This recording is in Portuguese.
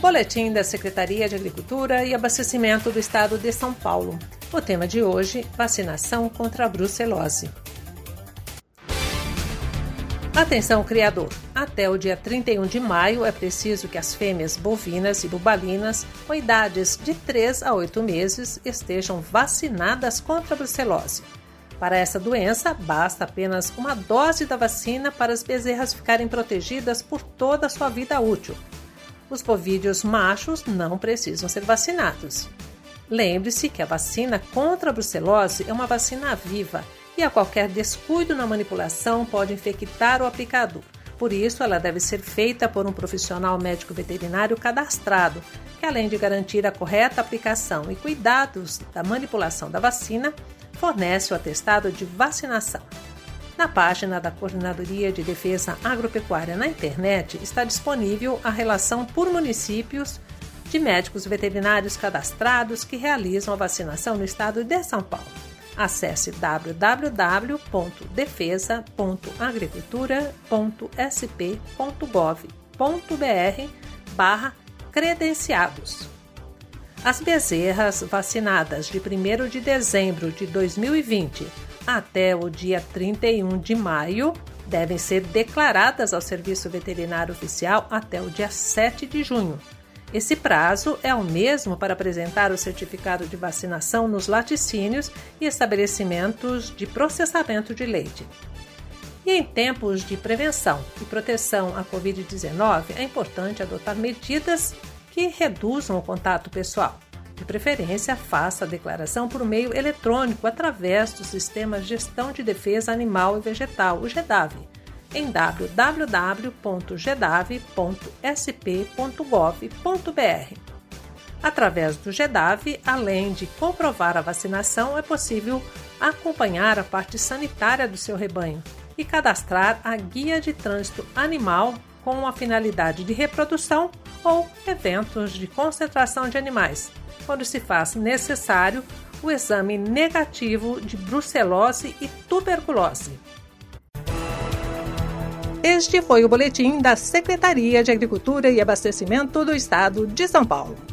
Boletim da Secretaria de Agricultura e Abastecimento do Estado de São Paulo. O tema de hoje: vacinação contra a brucelose. Atenção, criador! Até o dia 31 de maio é preciso que as fêmeas bovinas e bubalinas com idades de 3 a 8 meses estejam vacinadas contra a brucelose. Para essa doença, basta apenas uma dose da vacina para as bezerras ficarem protegidas por toda a sua vida útil os bovídeos machos não precisam ser vacinados. Lembre-se que a vacina contra a brucelose é uma vacina viva e a qualquer descuido na manipulação pode infectar o aplicador. Por isso, ela deve ser feita por um profissional médico veterinário cadastrado, que além de garantir a correta aplicação e cuidados da manipulação da vacina, fornece o atestado de vacinação. Na página da Coordenadoria de Defesa Agropecuária na internet está disponível a relação por municípios de médicos veterinários cadastrados que realizam a vacinação no estado de São Paulo. Acesse www.defesa.agricultura.sp.gov.br barra credenciados. As bezerras vacinadas de 1 de dezembro de 2020 até o dia 31 de maio devem ser declaradas ao Serviço Veterinário Oficial até o dia 7 de junho. Esse prazo é o mesmo para apresentar o certificado de vacinação nos laticínios e estabelecimentos de processamento de leite. E em tempos de prevenção e proteção à Covid-19, é importante adotar medidas que reduzam o contato pessoal. De preferência, faça a declaração por meio eletrônico através do Sistema Gestão de Defesa Animal e Vegetal, o GEDAV, em www.gedave.sp.gov.br. Através do GEDAV, além de comprovar a vacinação, é possível acompanhar a parte sanitária do seu rebanho e cadastrar a guia de trânsito animal com a finalidade de reprodução ou eventos de concentração de animais, quando se faz necessário o exame negativo de brucelose e tuberculose. Este foi o boletim da Secretaria de Agricultura e Abastecimento do Estado de São Paulo.